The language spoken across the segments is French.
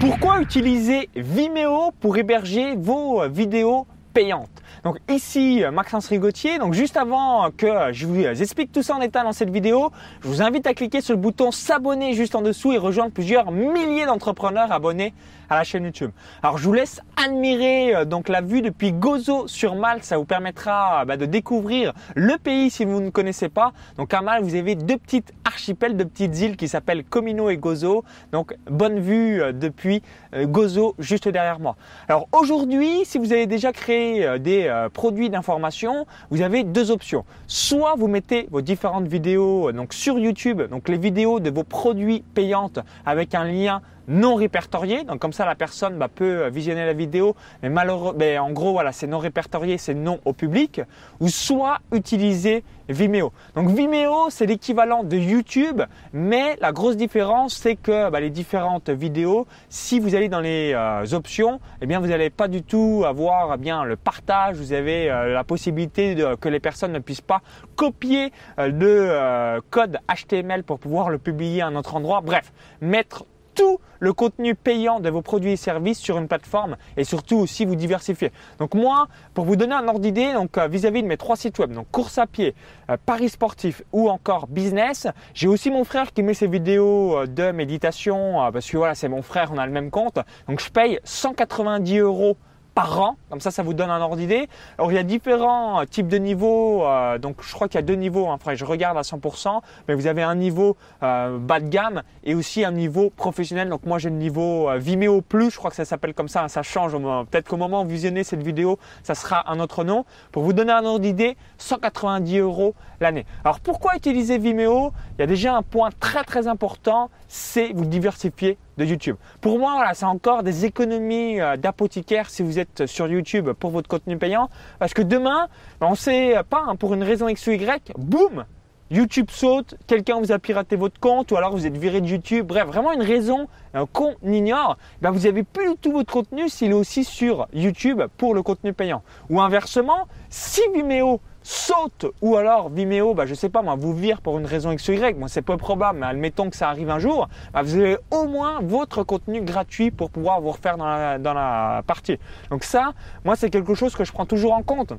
Pourquoi utiliser Vimeo pour héberger vos vidéos payantes donc ici Maxence Rigotier. Donc juste avant que je vous explique tout ça en détail dans cette vidéo, je vous invite à cliquer sur le bouton s'abonner juste en dessous et rejoindre plusieurs milliers d'entrepreneurs abonnés à la chaîne YouTube. Alors je vous laisse admirer euh, donc la vue depuis Gozo sur Malte. Ça vous permettra bah, de découvrir le pays si vous ne connaissez pas. Donc à Malte, vous avez deux petites archipels, deux petites îles qui s'appellent Comino et Gozo. Donc bonne vue euh, depuis euh, Gozo juste derrière moi. Alors aujourd'hui, si vous avez déjà créé des produits d'information, vous avez deux options. Soit vous mettez vos différentes vidéos donc sur YouTube, donc les vidéos de vos produits payantes avec un lien non répertorié. Donc comme ça, la personne bah, peut visionner la vidéo, mais malheureusement, en gros, voilà, c'est non répertorié, c'est non au public. Ou soit utiliser Vimeo. Donc Vimeo, c'est l'équivalent de YouTube, mais la grosse différence, c'est que bah, les différentes vidéos, si vous allez dans les euh, options, eh bien, vous n'allez pas du tout avoir eh bien le partage. Vous avez euh, la possibilité que les personnes ne puissent pas copier euh, le code HTML pour pouvoir le publier à un autre endroit. Bref, mettre tout le contenu payant de vos produits et services sur une plateforme et surtout aussi vous diversifier. Donc moi, pour vous donner un ordre d'idée, donc euh, vis-à-vis de mes trois sites web, donc course à pied, euh, paris sportif ou encore business, j'ai aussi mon frère qui met ses vidéos euh, de méditation parce que voilà, c'est mon frère, on a le même compte. Donc je paye 190 euros par an. Comme ça, ça vous donne un ordre d'idée. Alors, il y a différents types de niveaux. Euh, donc, je crois qu'il y a deux niveaux. Hein, je regarde à 100%. Mais vous avez un niveau euh, bas de gamme et aussi un niveau professionnel. Donc, moi, j'ai le niveau euh, Vimeo Plus. Je crois que ça s'appelle comme ça. Hein, ça change. Peut-être qu'au moment où vous visionnez cette vidéo, ça sera un autre nom. Pour vous donner un ordre d'idée, 190 euros l'année. Alors, pourquoi utiliser Vimeo? Il y a déjà un point très très important. C'est vous diversifier YouTube. Pour moi, voilà, c'est encore des économies euh, d'apothicaire si vous êtes sur YouTube pour votre contenu payant. Parce que demain, on ne sait pas, hein, pour une raison X ou Y, boum, YouTube saute, quelqu'un vous a piraté votre compte ou alors vous êtes viré de YouTube. Bref, vraiment une raison euh, qu'on ignore. Ben vous avez plus du tout votre contenu s'il est aussi sur YouTube pour le contenu payant. Ou inversement, si Vimeo saute ou alors Vimeo, bah, je sais pas moi, vous vire pour une raison X ou Y, moi c'est peu probable, mais admettons que ça arrive un jour, bah, vous avez au moins votre contenu gratuit pour pouvoir vous refaire dans la, dans la partie. Donc ça, moi c'est quelque chose que je prends toujours en compte.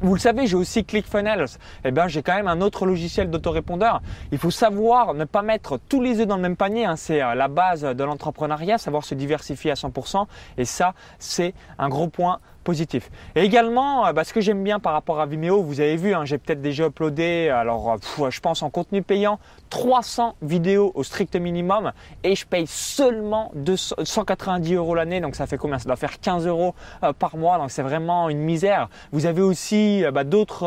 Vous le savez, j'ai aussi ClickFunnels. Eh bien, j'ai quand même un autre logiciel d'autorépondeur. Il faut savoir ne pas mettre tous les œufs dans le même panier. Hein. C'est euh, la base de l'entrepreneuriat, savoir se diversifier à 100%. Et ça, c'est un gros point Et également, euh, bah, ce que j'aime bien par rapport à Vimeo, vous avez vu, hein, j'ai peut-être déjà uploadé, alors euh, je pense en contenu payant, 300 vidéos au strict minimum et je paye seulement 190 euros l'année, donc ça fait combien? Ça doit faire 15 euros euh, par mois, donc c'est vraiment une misère. Vous avez aussi bah, d'autres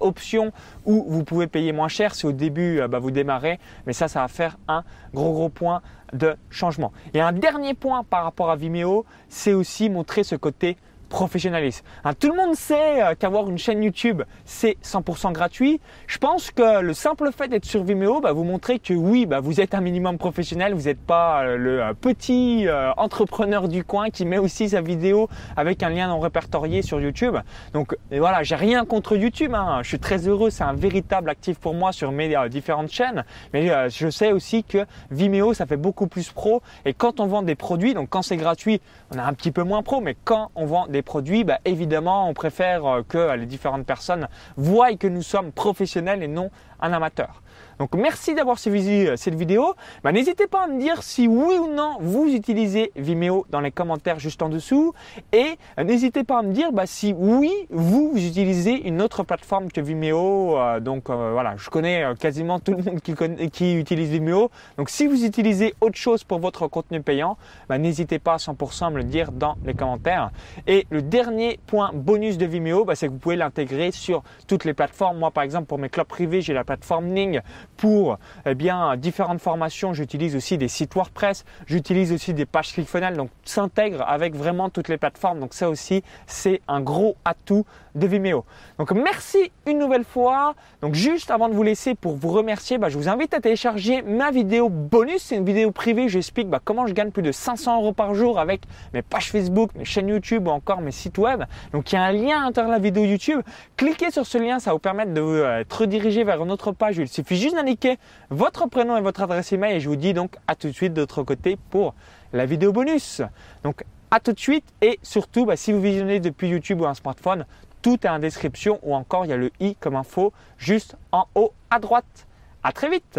options où vous pouvez payer moins cher si au début bah, vous démarrez, mais ça, ça va faire un gros gros point de changement. Et un dernier point par rapport à Vimeo, c'est aussi montrer ce côté professionnalisme. Hein, tout le monde sait euh, qu'avoir une chaîne YouTube, c'est 100% gratuit. Je pense que le simple fait d'être sur Vimeo, bah, vous montrez que oui, bah, vous êtes un minimum professionnel, vous n'êtes pas euh, le euh, petit entrepreneur du coin qui met aussi sa vidéo avec un lien non répertorié sur YouTube. Donc voilà, j'ai rien contre YouTube, hein. je suis très heureux, c'est un véritable actif pour moi sur mes différentes chaînes. Mais je sais aussi que Vimeo, ça fait beaucoup plus pro. Et quand on vend des produits, donc quand c'est gratuit, on a un petit peu moins pro, mais quand on vend des produits, bah, évidemment, on préfère euh, que les différentes personnes voient que nous sommes professionnels et non un amateur. Donc merci d'avoir suivi euh, cette vidéo. Bah, n'hésitez pas à me dire si oui ou non vous utilisez Vimeo dans les commentaires juste en dessous. Et euh, n'hésitez pas à me dire bah, si oui vous, utilisez une autre plateforme que Vimeo. Euh, donc voilà, je connais quasiment tout le monde qui, qui, utilise Vimeo. Donc si vous utilisez autre chose pour votre contenu payant, bah, n'hésitez pas à 100% à me le dire dans les commentaires. Et le dernier point bonus de Vimeo, c'est que vous pouvez l'intégrer sur toutes les plateformes. Moi par exemple pour mes clubs privés, j'ai la plateforme Ning pour eh bien, différentes formations. J'utilise aussi des sites WordPress, j'utilise aussi des pages ClickFunnels, donc s'intègre avec vraiment toutes les plateformes. Donc ça aussi, c'est un gros atout de Vimeo. Donc merci une nouvelle fois. Donc juste avant de vous laisser pour vous remercier, bah, je vous invite à télécharger ma vidéo bonus. C'est une vidéo privée. J'explique bah, comment je gagne plus de 500 euros par jour avec mes pages Facebook, mes chaînes YouTube ou encore mes sites web. Donc il y a un lien à l'intérieur de la vidéo YouTube. Cliquez sur ce lien, ça vous permettre de euh, être redirigé vers une autre page. Il suffit juste d'indiquer votre prénom et votre adresse email et je vous dis donc à tout de suite de l'autre côté pour la vidéo bonus. Donc à tout de suite et surtout bah, si vous visionnez depuis YouTube ou un smartphone, tout est en description ou encore il y a le i comme info juste en haut à droite. À très vite